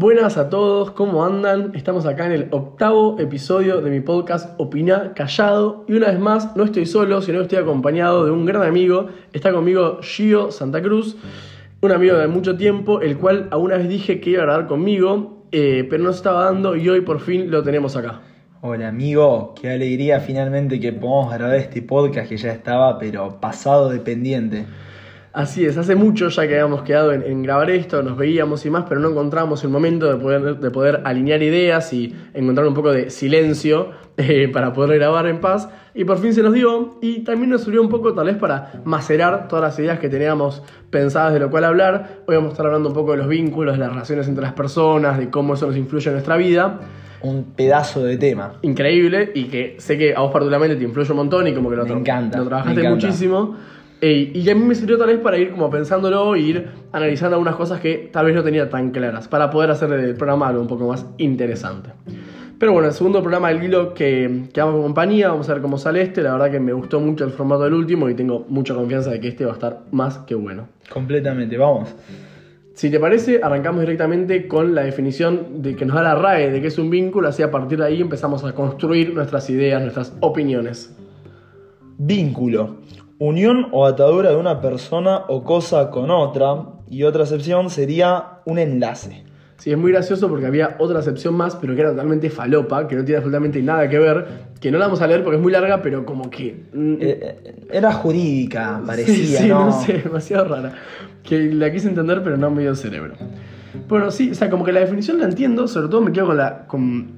Buenas a todos, ¿cómo andan? Estamos acá en el octavo episodio de mi podcast Opina Callado y una vez más no estoy solo, sino que estoy acompañado de un gran amigo. Está conmigo Gio Santa Cruz, un amigo de mucho tiempo, el cual a una vez dije que iba a grabar conmigo, eh, pero no se estaba dando y hoy por fin lo tenemos acá. Hola amigo, qué alegría finalmente que podamos grabar este podcast que ya estaba pero pasado de pendiente. Así es, hace mucho ya que habíamos quedado en, grabar esto, nos veíamos y más, pero no encontramos el momento de poder, de poder alinear ideas y encontrar un poco de silencio eh, para poder grabar en paz. Y por fin se nos dio y también nos sirvió un poco tal vez para macerar todas las ideas que teníamos pensadas de lo cual hablar. Hoy vamos a estar hablando un poco de los vínculos, de las relaciones entre las personas, de cómo eso nos influye en nuestra vida un pedazo de tema. Increíble y que sé que a vos particularmente te influye un montón y como que lo, me encanta, lo trabajaste muchísimo y a mí me sirvió tal vez para ir como pensándolo e ir analizando algunas cosas que tal vez no tenía tan claras, para poder hacer el programa algo un poco más interesante. Pero bueno, el segundo programa del hilo que, que con compañía, vamos a ver cómo sale este. La verdad que me gustó mucho el formato del último y tengo mucha confianza de que este va a estar más que bueno. Completamente, vamos. Si te parece, arrancamos directamente con la definición de que nos da la RAE de qué es un vínculo, así a partir de ahí empezamos a construir nuestras ideas, nuestras opiniones. Vínculo unión o atadura de una persona o cosa con otra. Y otra excepción sería un enlace. Sí, es muy gracioso porque había otra excepción más, pero que era totalmente falopa, que no tiene absolutamente nada que ver, que no la vamos a leer porque es muy larga, pero como que... Mm, eh, eh, era jurídica, parecía, sí, ¿no? no sé, demasiado rara. Que la quise entender, pero no me dio cerebro. Bueno, sí, o sea, como que la definición la entiendo, sobre todo me quedo con, la, con,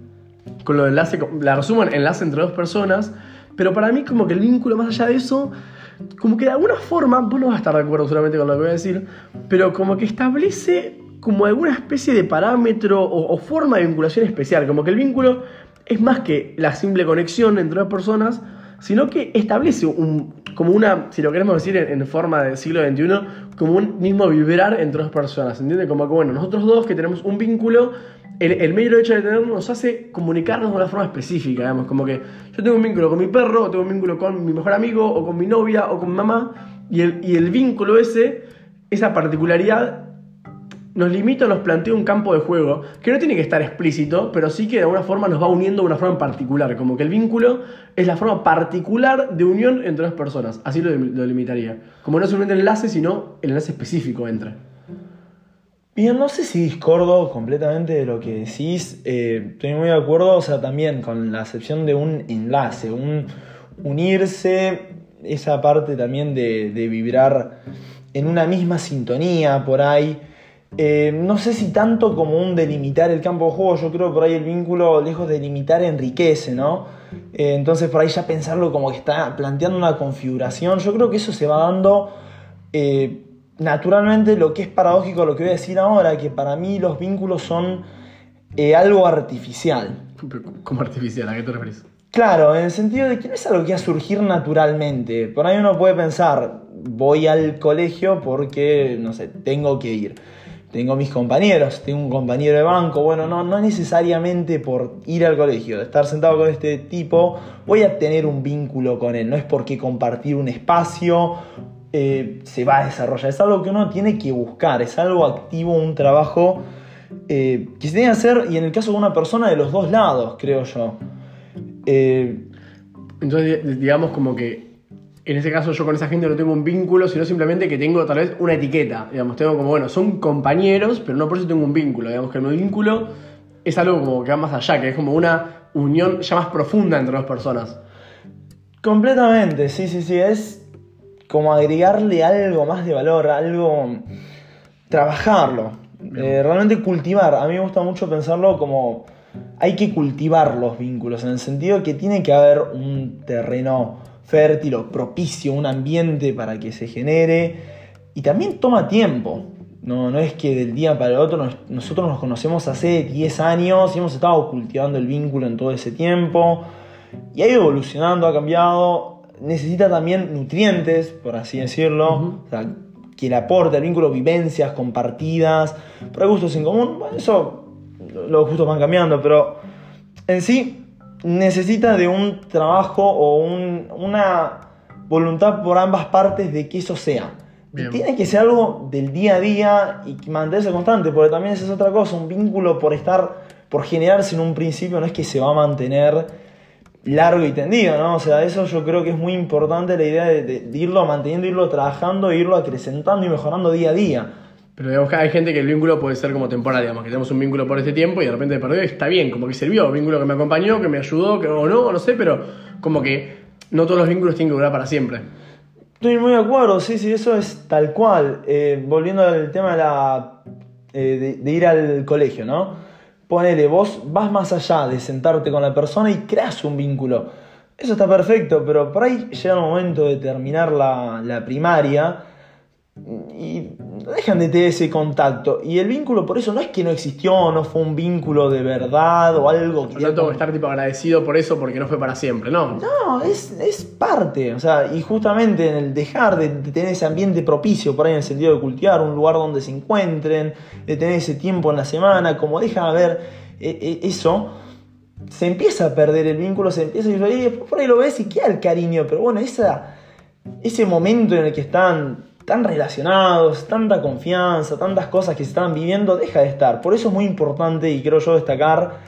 con lo de enlace, la resumo en enlace entre dos personas, pero para mí como que el vínculo más allá de eso como que de alguna forma, vos no vas a estar de acuerdo solamente con lo que voy a decir, pero como que establece como alguna especie de parámetro o, forma de vinculación especial, como que el vínculo es más que la simple conexión entre dos personas, sino que establece un, como una, si lo queremos decir en, forma del siglo XXI, como un mismo vibrar entre dos personas, ¿entiendes? Como que, bueno, nosotros dos que tenemos un vínculo, el, el mero hecho de tenerlo nos hace comunicarnos de una forma específica, digamos, como que yo tengo un vínculo con mi perro, o tengo un vínculo con mi mejor amigo, o con mi novia, o con mamá, y el, vínculo ese, esa particularidad nos limita, nos plantea un campo de juego que no tiene que estar explícito, pero sí que de alguna forma nos va uniendo de una forma particular, como que el vínculo es la forma particular de unión entre dos personas, así lo, limitaría. Como no solamente el enlace, sino el enlace específico entre. Bien, no sé si discordo completamente de lo que decís, eh, estoy muy de acuerdo, o sea, también con la excepción de un enlace, un unirse, esa parte también de, vibrar en una misma sintonía por ahí. Eh, no sé si tanto como un delimitar el campo de juego, yo creo que por ahí el vínculo, lejos de delimitar, enriquece, ¿no? Eh, entonces por ahí ya pensarlo como que está planteando una configuración, yo creo que eso se va dando eh, naturalmente, lo que es paradójico, lo que voy a decir ahora, que para mí los vínculos son algo artificial. ¿Cómo artificial? ¿A qué te refieres? Claro, en el sentido de que no es algo que va a surgir naturalmente. Por ahí uno puede pensar, voy al colegio porque, no sé, tengo que ir tengo mis compañeros, tengo un compañero de banco, bueno, no, no necesariamente por ir al colegio, estar sentado con este tipo, voy a tener un vínculo con él, no es porque compartir un espacio eh, se va a desarrollar, es algo que uno tiene que buscar, es algo activo, un trabajo eh, que se tiene que hacer, y en el caso de una persona, de los dos lados, creo yo. Eh, Entonces, digamos como que en ese caso yo con esa gente no tengo un vínculo, sino simplemente que tengo tal vez una etiqueta. Digamos, tengo como, bueno, son compañeros, pero no por eso tengo un vínculo. Digamos que el vínculo es algo como que va más allá, que es como una unión ya más profunda entre dos personas. Completamente, sí, sí, sí. Es como agregarle algo más de valor, algo. trabajarlo. Eh, realmente cultivar. A mí me gusta mucho pensarlo como. Hay que cultivar los vínculos, en el sentido que tiene que haber un terreno fértil o propicio, un ambiente para que se genere. Y también toma tiempo. No, no es que del día para el otro nosotros nos conocemos hace 10 años y hemos estado cultivando el vínculo en todo ese tiempo. Y ha ido evolucionando, ha cambiado. Necesita también nutrientes, por así decirlo. que le aporte al vínculo vivencias compartidas, pero hay gustos en común. Bueno, eso los gustos van cambiando, pero en sí necesita de un trabajo o una voluntad por ambas partes de que eso sea, Bien. Tiene que ser algo del día a día y mantenerse constante, porque también esa es otra cosa, un vínculo por estar, por generarse en un principio, no es que se va a mantener largo y tendido, ¿no? O sea, eso yo creo que es muy importante la idea de, de- de irlo manteniendo, irlo trabajando, irlo acrecentando y mejorando día a día. Pero digamos que hay gente que el vínculo puede ser como temporal, digamos, que tenemos un vínculo por este tiempo y de repente perdió y está bien, como que sirvió, vínculo que me acompañó, que me ayudó, que o no, no sé, pero como que no todos los vínculos tienen que durar para siempre. Estoy muy de acuerdo, sí, sí, eso es tal cual. Eh, volviendo al tema de, la, eh, de, de ir al colegio, ¿no? Ponele, vos vas más allá de sentarte con la persona y creas un vínculo. Eso está perfecto, pero por ahí llega el momento de terminar la, la primaria y dejan de tener ese contacto. Y el vínculo, por eso, no es que no existió, no fue un vínculo de verdad o algo que... Por lo tanto, estar tipo agradecido por eso porque no fue para siempre, ¿no? No, es, es parte, o sea, y justamente en el dejar de, de tener ese ambiente propicio, por ahí en el sentido de cultivar un lugar donde se encuentren, de tener ese tiempo en la semana, como deja de haber eh, eh, eso, se empieza a perder el vínculo, se empieza a ir, y después por ahí lo ves y queda el cariño, pero bueno, esa, ese momento en el que están tan relacionados, tanta confianza, tantas cosas que se están viviendo, deja de estar. Por eso es muy importante y creo yo destacar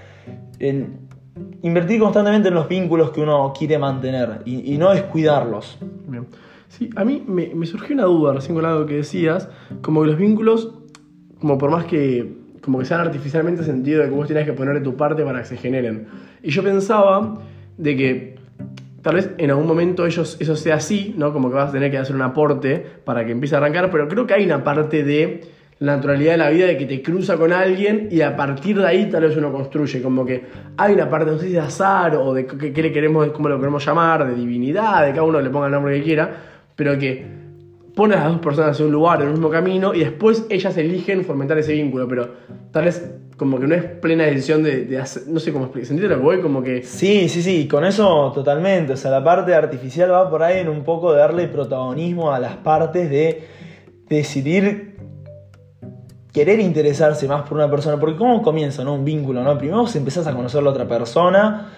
invertir constantemente en los vínculos que uno quiere mantener y, no descuidarlos. Bien. Sí, a mí me, surgió una duda recién con algo que decías, como que los vínculos, como por más que, como que sean artificialmente sentido de que vos tenés que poner de tu parte para que se generen. Y yo pensaba de que tal vez en algún momento ellos, eso sea así, ¿no? Como que vas a tener que hacer un aporte para que empiece a arrancar, pero creo que hay una parte de la naturalidad de la vida de que te cruza con alguien y a partir de ahí tal vez uno construye, como que hay una parte, no sé si de azar o de qué, le queremos, cómo lo queremos llamar, de divinidad, de cada uno le ponga el nombre que quiera, pero que pone a las dos personas en un lugar, en el mismo camino, y después ellas eligen fomentar ese vínculo, pero tal vez como que no es plena decisión de, hacer, no sé cómo explicar, ¿se entiende lo que voy? Como que... Sí, sí, sí, con eso totalmente. O sea, la parte artificial va por ahí en un poco de darle protagonismo a las partes de decidir querer interesarse más por una persona. Porque ¿cómo comienza no? un vínculo? ¿no? Primero vos empezás a conocer a la otra persona,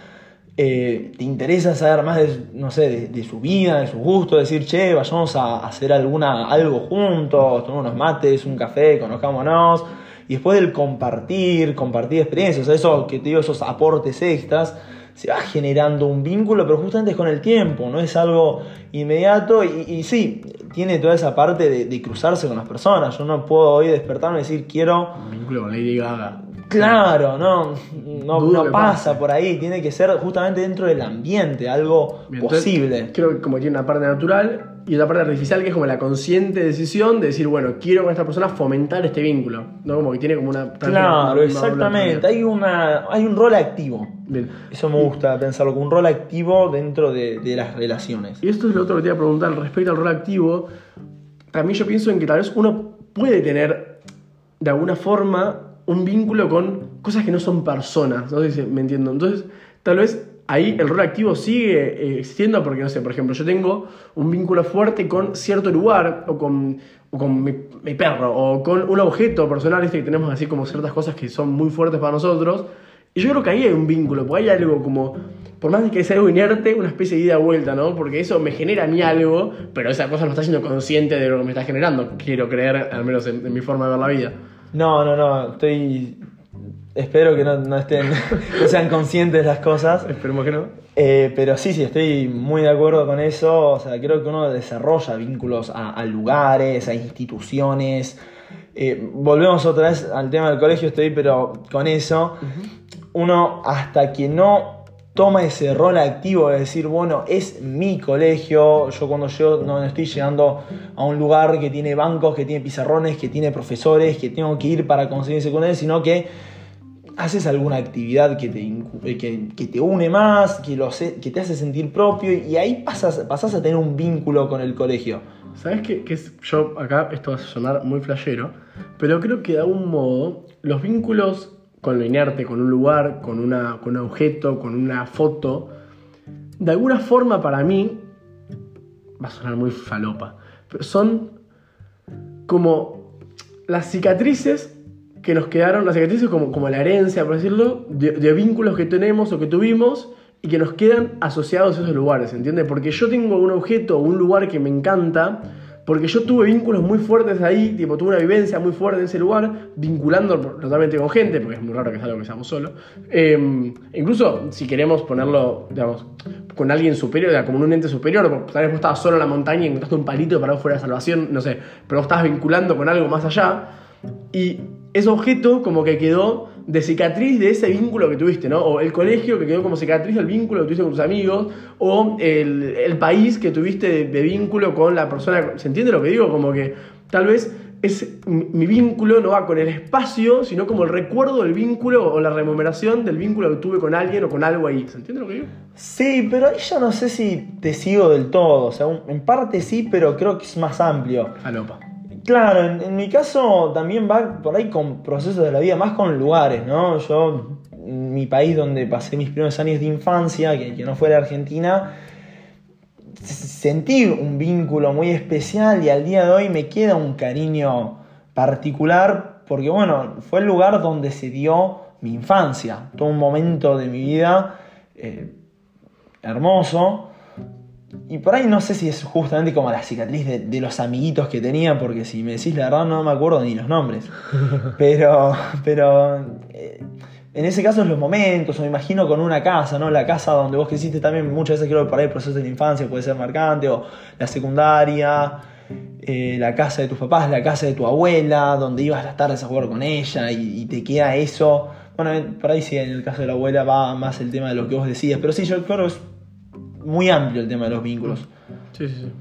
eh, te interesa saber más de, no sé, de, su vida, de sus gustos, decir, che, vayamos a hacer alguna, algo juntos, tomemos unos mates, un café, conozcámonos. Y después del compartir, compartir experiencias, eso que te digo, esos aportes extras, se va generando un vínculo, pero justamente es con el tiempo, no es algo inmediato. Y, y sí, tiene toda esa parte de, de cruzarse con las personas. Yo no puedo hoy despertarme y decir, quiero Un vínculo con Lady Gaga. Claro, no, no, no pasa pase. por ahí, tiene que ser justamente dentro del ambiente, algo entonces, posible. Creo que como tiene una parte natural y otra parte artificial que es como la consciente decisión de decir, bueno, quiero con esta persona fomentar este vínculo. ¿no? Como que tiene como una... Claro, una- exactamente, una- hay, una, hay un rol activo. Bien. Eso me gusta pensarlo, como un rol activo dentro de, de las relaciones. Y esto es lo otro que te iba a preguntar respecto al rol activo. También yo pienso en que tal vez uno puede tener de alguna forma un vínculo con cosas que no son personas. No sé si me entiendo. Entonces, tal vez ahí el rol activo sigue eh, existiendo porque, no sé, por ejemplo, yo tengo un vínculo fuerte con cierto lugar o con, con mi, mi perro o con un objeto personal, ¿viste? que tenemos así como ciertas cosas que son muy fuertes para nosotros. Y yo creo que ahí hay un vínculo, porque hay algo como, por más que sea algo inerte, una especie de ida vuelta, ¿no? Porque eso me genera a mí algo, pero esa cosa no está siendo consciente de lo que me está generando. Quiero creer, al menos en, en mi forma de ver la vida. No, no, no, estoy... Espero que no, no estén, no sean conscientes de las cosas. Esperemos que no. Eh, pero sí, sí, estoy muy de acuerdo con eso. O sea, creo que uno desarrolla vínculos a, a lugares, a instituciones. Eh, volvemos otra vez al tema del colegio, estoy, pero con eso, uno hasta que no toma ese rol activo de decir, bueno, es mi colegio, yo cuando yo no estoy llegando a un lugar que tiene bancos, que tiene pizarrones, que tiene profesores, que tengo que ir para conseguir secundaria, sino que haces alguna actividad que te, eh, que, que te une más, que, lo hace- que te hace sentir propio y ahí pasas, pasas a tener un vínculo con el colegio. ¿Sabes qué? Que yo acá, esto va a sonar muy flashero, pero creo que de algún modo los vínculos con lo inerte, con un lugar, con, una, con un objeto, con una foto, de alguna forma para mí, va a sonar muy falopa, pero son como las cicatrices que nos quedaron, las cicatrices como, como la herencia, por decirlo, de, de vínculos que tenemos o que tuvimos y que nos quedan asociados a esos lugares, ¿entiendes? Porque yo tengo un objeto o un lugar que me encanta, porque yo tuve vínculos muy fuertes ahí, tipo, tuve una vivencia muy fuerte en ese lugar, vinculando totalmente con gente, porque es muy raro que sea algo que seamos solos. Eh, incluso si queremos ponerlo, digamos, con alguien superior, como un ente superior, tal vez vos estabas solo en la montaña y encontraste un palito para vos fuera de salvación, no sé, pero vos estabas vinculando con algo más allá, y ese objeto como que quedó de cicatriz de ese vínculo que tuviste, ¿no? O el colegio que quedó como cicatriz del vínculo que tuviste con tus amigos, o el, país que tuviste de, vínculo con la persona. ¿Se entiende lo que digo? Como que tal vez es, mi, vínculo no va con el espacio, sino como el recuerdo del vínculo o la rememoración del vínculo que tuve con alguien o con algo ahí. ¿Se entiende lo que digo? Sí, pero ahí yo no sé si te sigo del todo. O sea, en parte sí, pero creo que es más amplio. Alopa. Claro, en, mi caso también va por ahí con procesos de la vida, más con lugares, ¿no? Yo, mi país donde pasé mis primeros años de infancia, que, que no fue la Argentina, sentí un vínculo muy especial y al día de hoy me queda un cariño particular porque, bueno, fue el lugar donde se dio mi infancia, todo un momento de mi vida eh, hermoso y por ahí no sé si es justamente como la cicatriz de, los amiguitos que tenía, porque si me decís la verdad no me acuerdo ni los nombres. Pero, pero eh, en ese caso es los momentos, o me imagino con una casa, ¿no? La casa donde vos creciste también muchas veces creo que por ahí el proceso de la infancia puede ser marcante, o la secundaria, eh, la casa de tus papás, la casa de tu abuela, donde ibas las tardes a jugar con ella y, te queda eso. Bueno, por ahí sí, en el caso de la abuela va más el tema de lo que vos decías, pero sí, yo creo que muy amplio el tema de los vínculos. Sí, sí, sí.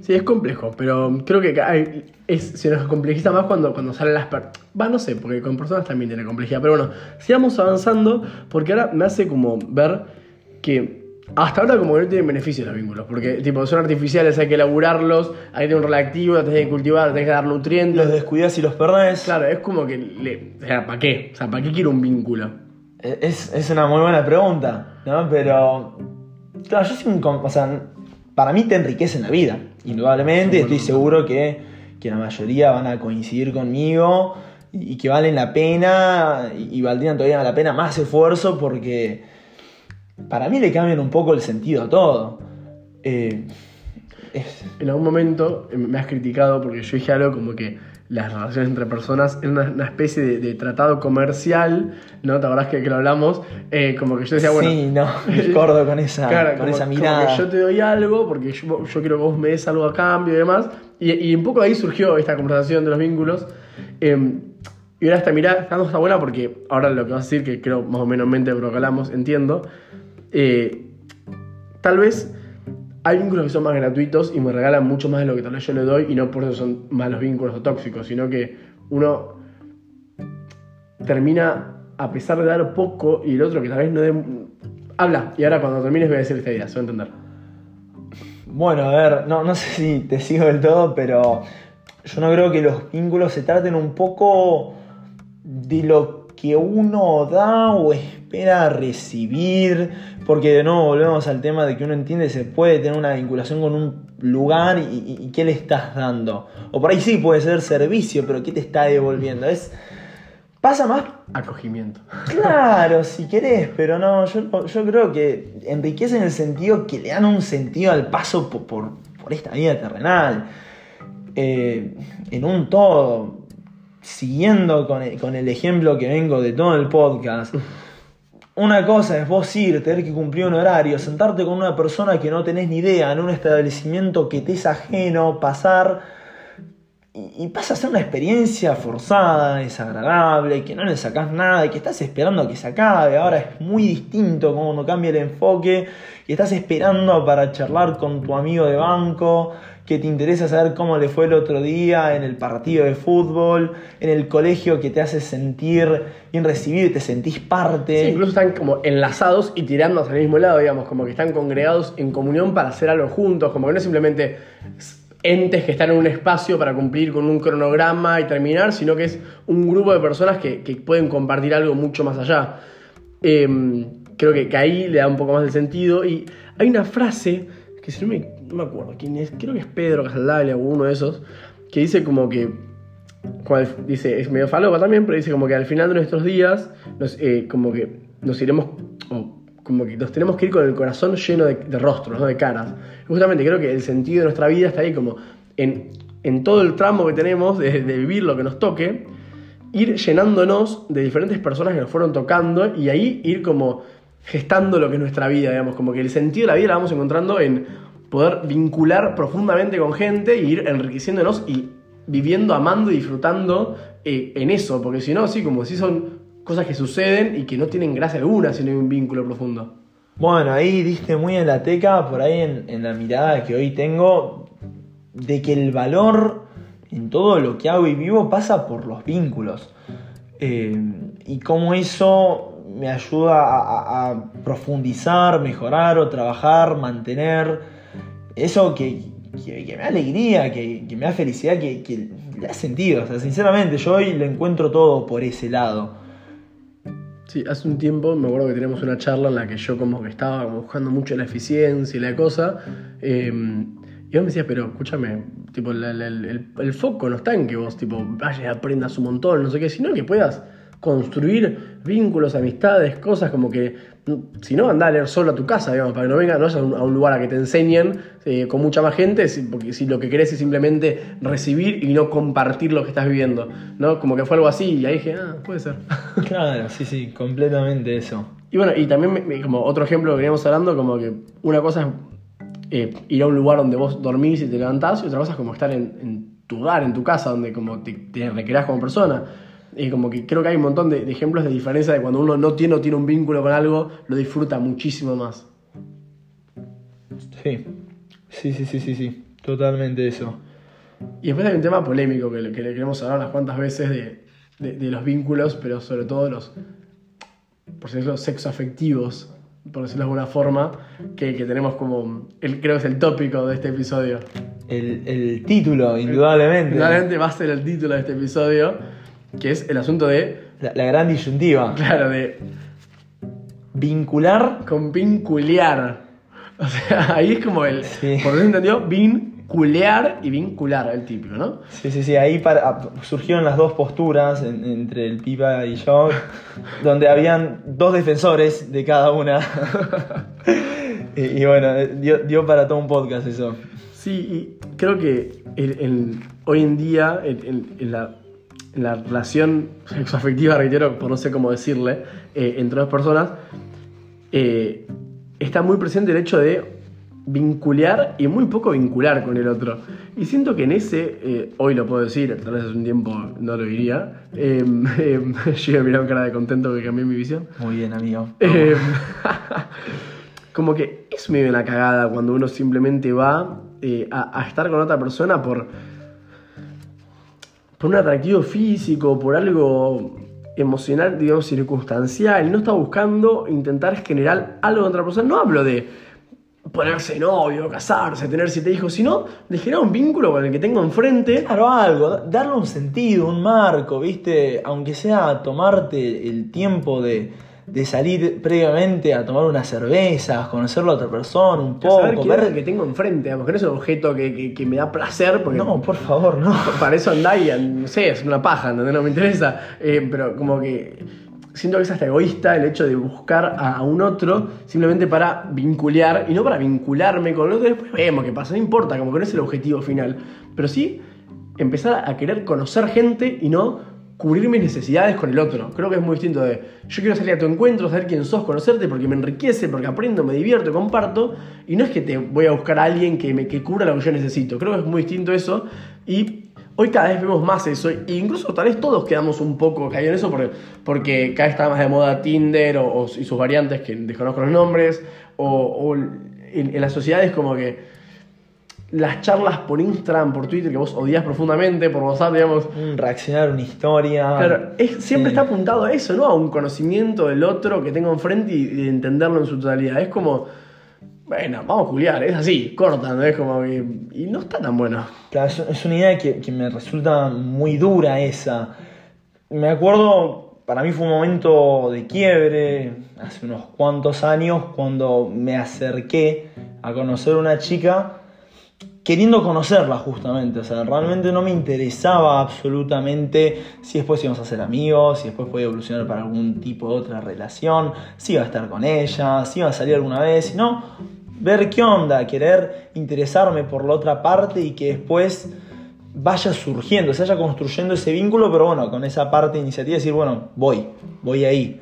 Sí, es complejo, pero creo que hay, es, se nos complejiza más cuando, cuando salen las... Va, no sé, porque con personas también tiene complejidad, pero bueno, sigamos avanzando porque ahora me hace como ver que hasta ahora como que no tienen beneficios los vínculos, porque tipo son artificiales, hay que elaborarlos, hay que tener un relativo, tenés que cultivar, tenés que dar nutrientes. Los descuidas y los perdés. Claro, es como que, le, o sea, ¿para qué? O sea, ¿para qué quiero un vínculo? Es, es una muy buena pregunta, ¿no? Pero Claro, yo un. O sea, para mí te enriquece en la vida, indudablemente. Estoy seguro que, la mayoría van a coincidir conmigo y que valen la pena y valdrían todavía la pena más esfuerzo porque para mí le cambian un poco el sentido a todo. Eh, en algún momento me has criticado porque yo dije algo como que las relaciones entre personas en una, especie de, tratado comercial, ¿no? ¿Te acordás que, lo hablamos? Eh, como que yo decía, bueno. Sí, no, acuerdo con esa, con esa mirada. Como que yo te doy algo porque yo, yo, quiero que vos me des algo a cambio y demás. Y, y un poco ahí surgió esta conversación de los vínculos. Em, y ahora esta mirada está buena porque ahora lo que vas a decir, que creo más o menos mente proclamamos, entiendo. Eh, tal vez hay vínculos que son más gratuitos y me regalan mucho más de lo que tal vez yo le doy y no por eso son malos vínculos o tóxicos, sino que uno termina a pesar de dar poco y el otro que tal vez no dé... Habla, y ahora cuando termines voy a decir esta idea, se va a entender. Bueno, a ver, no, no sé si te sigo del todo, pero yo no creo que los vínculos se traten un poco de lo que uno da o espera recibir, porque de nuevo volvemos al tema de que uno entiende se puede tener una vinculación con un lugar y, qué le estás dando. O por ahí sí puede ser servicio, pero ¿qué te está devolviendo? Es pasa más acogimiento. Claro, si querés, pero no, yo, yo, creo que enriquece en el sentido que le dan un sentido al paso por, por, esta vida terrenal. Eh, en un todo siguiendo con el, ejemplo que vengo de todo el podcast, una cosa es vos ir, tener que cumplir un horario, sentarte con una persona que no tenés ni idea en un establecimiento que te es ajeno, pasar y, pasa a ser una experiencia forzada, desagradable, que no le sacás nada, que estás esperando que se acabe. Ahora es muy distinto cuando cambia el enfoque, que estás esperando para charlar con tu amigo de banco, que te interesa saber cómo le fue el otro día en el partido de fútbol, en el colegio que te hace sentir bien recibido y te sentís parte. Incluso están como enlazados y tirando hacia el mismo lado, digamos, como que están congregados en comunión para hacer algo juntos, como que no es simplemente entes que están en un espacio para cumplir con un cronograma y terminar, sino que es un grupo de personas que, pueden compartir algo mucho más allá. Em, creo que, ahí le da un poco más de sentido. Y hay una frase, que si no me, no me acuerdo quién es, creo que es Pedro Casaldaglia o uno de esos, que dice como que, dice, es medio falopa también, pero dice como que al final de nuestros días, eh, como que nos iremos, como que nos tenemos que ir con el corazón lleno de, rostros, ¿no? de caras. justamente creo que el sentido de nuestra vida está ahí como en, en todo el tramo que tenemos de, de vivir lo que nos toque, ir llenándonos de diferentes personas que nos fueron tocando y ahí ir como gestando lo que es nuestra vida, digamos, como que el sentido de la vida la vamos encontrando en poder vincular profundamente con gente e ir enriqueciéndonos y viviendo, amando y disfrutando eh, en eso, porque si no, sí, como si son cosas que suceden y que no tienen gracia alguna si no hay un vínculo profundo. Bueno, ahí diste muy en la teca, por ahí en, en la mirada que hoy tengo, de que el valor en todo lo que hago y vivo pasa por los vínculos. Eh, y cómo eso me ayuda a, profundizar, mejorar o trabajar, mantener eso que, que- me da alegría, que, que me da felicidad, que, que le da sentido. O sea, sinceramente, yo hoy le encuentro todo por ese lado. Sí, hace un tiempo me acuerdo que teníamos una charla en la que yo como que estaba como buscando mucho la eficiencia y la cosa. eh, y vos me decías, pero escúchame, tipo, el, foco no está en que vos tipo, vayas aprendas un montón, no sé qué, sino que puedas construir vínculos, amistades, cosas como que, si no, andá a leer solo a tu casa, digamos, para que no vengas no a un, lugar a que te enseñen eh, con mucha más gente, si- porque si lo que querés es simplemente recibir y no compartir lo que estás viviendo, ¿no? Como que fue algo así y ahí dije, ah, puede ser. Claro, sí, sí, completamente eso. Y bueno, y también como otro ejemplo que veníamos hablando, como que una cosa es eh, ir a un lugar donde vos dormís y te levantás, y otra cosa es como estar en, en tu hogar, en tu casa, donde como te, te recreás como persona. Y como que creo que hay un montón de, de ejemplos de diferencia de cuando uno no tiene o tiene un vínculo con algo, lo disfruta muchísimo más. Sí, sí, sí, sí, sí, sí, totalmente eso. Y después hay un tema polémico que le, que le queremos hablar unas cuantas veces de, de- de los vínculos, pero sobre todo los, por decirlo, sexoafectivos, por decirlo de alguna forma, que, que tenemos como, el, creo que es el tópico de este episodio. El, el título, indudablemente. Finalmente va a ser el título de este episodio, que es el asunto de, La, la gran disyuntiva. claro, de Vincular. con vinculear. O sea, ahí es como el, Sí. por eso entendió, vinculear y vincular, el típico, ¿no? Sí, sí, sí, ahí para- ah, surgieron las dos posturas en- entre el Pipa y yo, donde habían dos defensores de cada una. y, y bueno, dio, dio para todo un podcast eso. Sí, y creo que el- el- hoy en día, en la, la relación sexoafectiva, reitero, por no sé cómo decirle, eh, entre dos personas, eh, está muy presente el hecho de vincular y muy poco vincular con el otro. Y siento que en ese, eh, hoy lo puedo decir, tal vez hace un tiempo no lo diría, eh, eh, yo iba a mirar con cara de contento que cambié mi visión. Muy bien, amigo. Eh, como que es medio una cagada cuando uno simplemente va a, a estar con otra persona por, por un atractivo físico, por algo emocional, digamos, circunstancial, no está buscando intentar generar algo de otra persona. No hablo de ponerse novio, casarse, tener siete hijos, sino de generar un vínculo con el que tengo enfrente. Claro, algo, da- darle un sentido, un marco, ¿viste? Aunque sea tomarte el tiempo de, de salir previamente a tomar unas cervezas, conocer a otra persona un poco, saber quién es el ver... que tengo enfrente, digamos, que no es un objeto que, que- que me da placer, porque No, por favor, no. para eso andá y, no sé, es una paja, ¿entendés? No me interesa. Eh, pero como que siento que es hasta egoísta el hecho de buscar a, a un otro simplemente para vincular y no para vincularme con el otro. Después vemos qué pasa, no importa, como que no es el objetivo final. Pero sí empezar a querer conocer gente y no cubrir mis necesidades con el otro. Creo que es muy distinto de yo quiero salir a tu encuentro, saber quién sos, conocerte porque me enriquece, porque aprendo, me divierto, comparto. Y no es que te voy a buscar a alguien que me que cubra lo que yo necesito. Creo que es muy distinto eso. Y hoy cada vez vemos más eso. E incluso tal vez todos quedamos un poco caídos en eso porque, porque cada vez está más de moda Tinder o, y sus variantes que desconozco los nombres. O, o en, en la sociedad es como que las charlas por Instagram, por Twitter, que vos odias profundamente, por WhatsApp, digamos. Un reaccionar, una historia. Claro, es- siempre Sí. está apuntado a eso, ¿no? A un conocimiento del otro que tengo enfrente y, y de entenderlo en su totalidad. Es como, bueno, vamos a culiar, es así, corta, ¿no? Es como que. Y no está tan bueno. Claro, es, es una idea que, que me resulta muy dura esa. Me acuerdo, para mí fue un momento de quiebre, hace unos cuantos años, cuando me acerqué a conocer a una chica queriendo conocerla justamente. O sea, realmente no me interesaba absolutamente si después íbamos a ser amigos, si después podía evolucionar para algún tipo de otra relación, si iba a estar con ella, si iba a salir alguna vez, si no. ver qué onda, querer interesarme por la otra parte y que después vaya surgiendo, se vaya construyendo ese vínculo, pero bueno, con esa parte de iniciativa, decir, bueno, voy, voy ahí.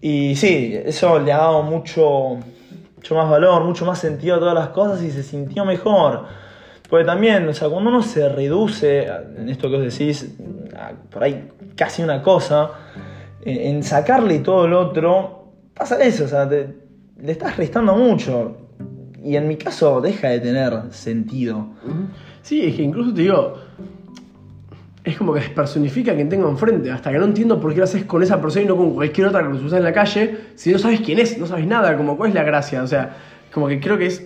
Y sí, eso le ha dado mucho, mucho más valor, mucho más sentido a todas las cosas y se sintió mejor. Porque también, o sea, cuando uno se reduce, en esto que os decís, por ahí casi una cosa, en sacarle todo el otro, pasa eso, o sea, le estás restando mucho. Y en mi caso deja de tener sentido. Sí, es que incluso te digo, es como que despersonifica a quien tengo enfrente, hasta que no entiendo por qué lo haces con esa persona y no con cualquier otra que lo usas en la calle, si no sabes quién es, no sabes nada, como cuál es la gracia, o sea, como que creo que es...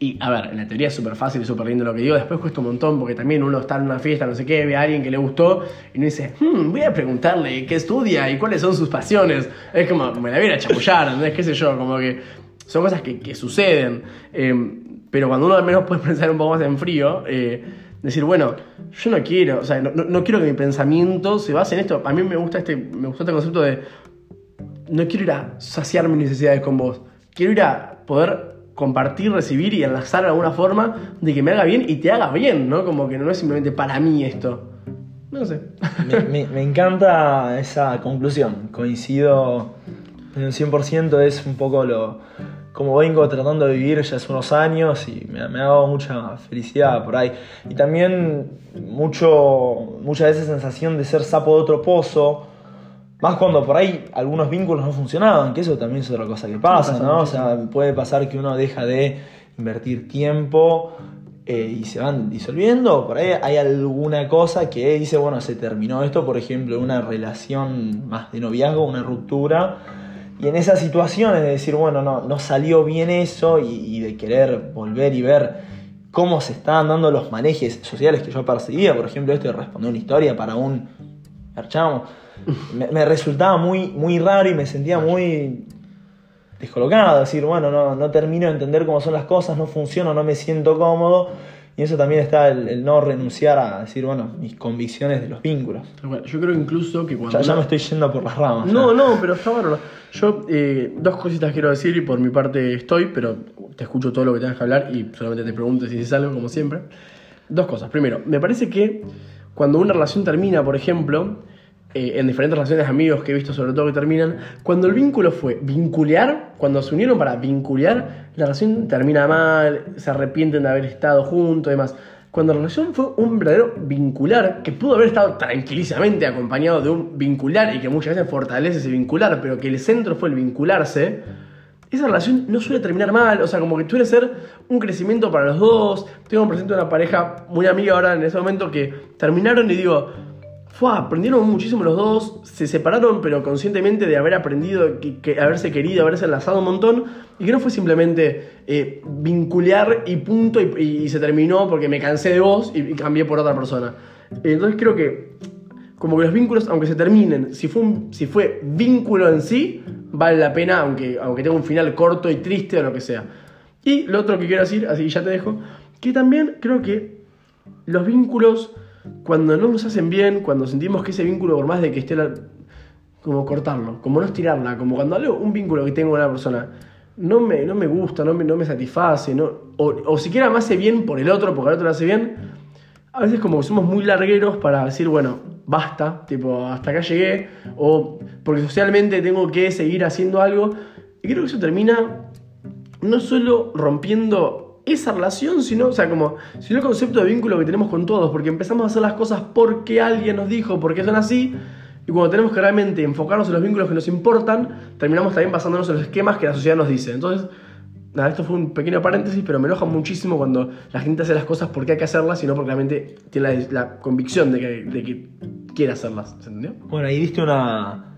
Y a ver, en la teoría es súper fácil y súper lindo lo que digo, después cuesta un montón porque también uno está en una fiesta, no sé qué, ve a alguien que le gustó y uno dice, hmm, voy a preguntarle qué estudia y cuáles son sus pasiones. Es como, me la viene a chapullar, ¿no? es qué sé yo, como que son cosas que, que suceden. Eh, pero cuando uno al menos puede pensar un poco más en frío, eh, decir, bueno, yo no quiero, o sea, no, quiero que mi pensamiento se base en esto. A mí me gusta este, me gusta este concepto de, no quiero ir a saciar mis necesidades con vos, quiero ir a poder compartir, recibir y enlazar de alguna forma de que me haga bien y te haga bien, ¿no? Como que no es simplemente para mí esto. No sé. Me, me encanta esa conclusión. Coincido en un 100%, es un poco lo, como vengo tratando de vivir ya hace unos años y me, ha dado mucha felicidad por ahí. Y también mucho, muchas veces sensación de ser sapo de otro pozo, más cuando por ahí algunos vínculos no funcionaban, que eso también es otra cosa que pasa, ¿no? O sea, puede pasar que uno deja de invertir tiempo eh, y se van disolviendo, por ahí hay alguna cosa que dice, bueno, se terminó esto, por ejemplo, una relación más de noviazgo, una ruptura y en esas situaciones de decir, bueno, no, no salió bien eso y, de querer volver y ver cómo se estaban dando los manejes sociales que yo percibía, por ejemplo, esto de responder una historia para un archamo, me, me, resultaba muy, muy raro y me sentía muy descolocado, decir, bueno, no, no termino de entender cómo son las cosas, no funciona, no me siento cómodo y eso también está el, no renunciar a decir, bueno, mis convicciones de los vínculos. yo creo incluso que cuando. Ya, me estoy yendo por las ramas. No, no, pero está bueno. Yo, eh, dos cositas quiero decir y por mi parte estoy, pero te escucho todo lo que tengas que hablar y solamente te pregunto si es algo, como siempre. Dos cosas. Primero, me parece que cuando una relación termina, por ejemplo, eh, en diferentes relaciones amigos que he visto sobre todo que terminan, cuando el vínculo fue vincular, cuando se unieron para vincular, la relación termina mal, se arrepienten de haber estado juntos y demás. Cuando la relación fue un verdadero vincular, que pudo haber estado tranquilísimamente acompañado de un vincular y que muchas veces fortalece ese vincular, pero que el centro fue el vincularse, esa relación no suele terminar mal, o sea, como que suele ser un crecimiento para los dos. Tengo presente una pareja muy amiga ahora en ese momento que terminaron y digo, fue, aprendieron muchísimo los dos, se separaron, pero conscientemente de haber aprendido, que, haberse querido, haberse enlazado un montón, y que no fue simplemente eh, vincular y punto, y, se terminó porque me cansé de vos y, cambié por otra persona. Entonces creo que, como que los vínculos, aunque se terminen, si fue, vínculo en sí, vale la pena, aunque tenga un final corto y triste o lo que sea. Y lo otro que quiero decir, así ya te dejo, que también creo que los vínculos cuando no nos hacen bien, cuando sentimos que ese vínculo, por más de que esté como cortarlo, como no estirarla, como cuando algo, un vínculo que tengo con una persona no me, no me gusta, no me, no me satisface, no, o, siquiera me hace bien por el otro, porque el otro lo hace bien, a veces como somos muy largueros para decir, bueno, basta, tipo, hasta acá llegué, o porque socialmente tengo que seguir haciendo algo, y creo que eso termina no solo rompiendo esa relación, sino, o sea, como, sino el concepto de vínculo que tenemos con todos, porque empezamos a hacer las cosas porque alguien nos dijo, porque son así, y cuando tenemos que realmente enfocarnos en los vínculos que nos importan, terminamos también basándonos en los esquemas que la sociedad nos dice. Entonces, nada, esto fue un pequeño paréntesis, pero me enoja muchísimo cuando la gente hace las cosas porque hay que hacerlas, sino porque realmente tiene la, convicción de que, de que quiere hacerlas. ¿Se entendió? Bueno, ahí diste una,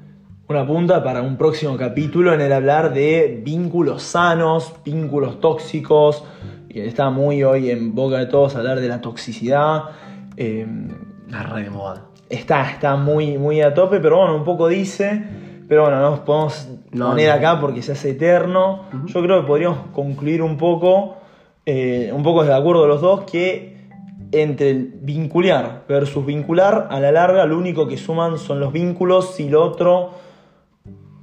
una punta para un próximo capítulo en el hablar de vínculos sanos, vínculos tóxicos, que está muy hoy en boca de todos hablar de la toxicidad. Eh, la red de moda. Está, está muy, muy a tope, pero bueno, un poco dice. Pero bueno, no nos podemos poner acá porque se hace eterno. Yo creo que podríamos concluir un poco, eh, un poco de acuerdo de los dos, que entre el vincular versus vincular, a la larga lo único que suman son los vínculos. Si lo otro,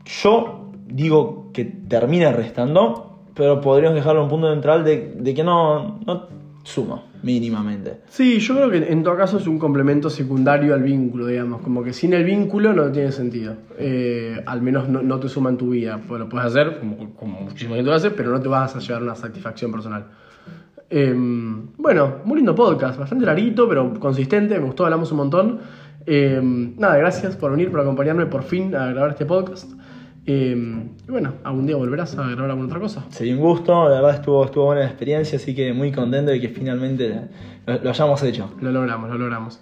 yo digo que termina restando, pero podríamos dejarlo en un punto neutral de, de que no, no suma, mínimamente. Sí, yo creo que en todo caso es un complemento secundario al vínculo, digamos. Como que sin el vínculo no tiene sentido. Eh, al menos no, no te suma en tu vida. Pues lo puedes hacer, como, como muchísima gente lo hace, pero no te vas a llevar una satisfacción personal. Eh, bueno, muy lindo podcast, bastante larito, pero consistente, me gustó, hablamos un montón. Eh, nada, gracias por venir, por acompañarme por fin a grabar este podcast. Eh, y bueno, algún día volverás a grabar alguna otra cosa. Sería un gusto, la verdad estuvo, estuvo buena la experiencia, así que muy contento de que finalmente lo, lo hayamos hecho. Lo logramos, lo logramos.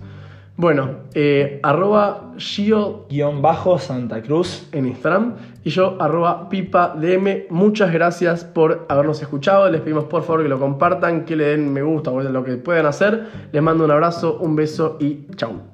Bueno, eh, arroba Gio Guión bajo Santa Cruz. en Instagram y yo arroba pipa dm. Muchas gracias por habernos escuchado. Les pedimos por favor que lo compartan, que le den me gusta o lo que puedan hacer. Les mando un abrazo, un beso y chau.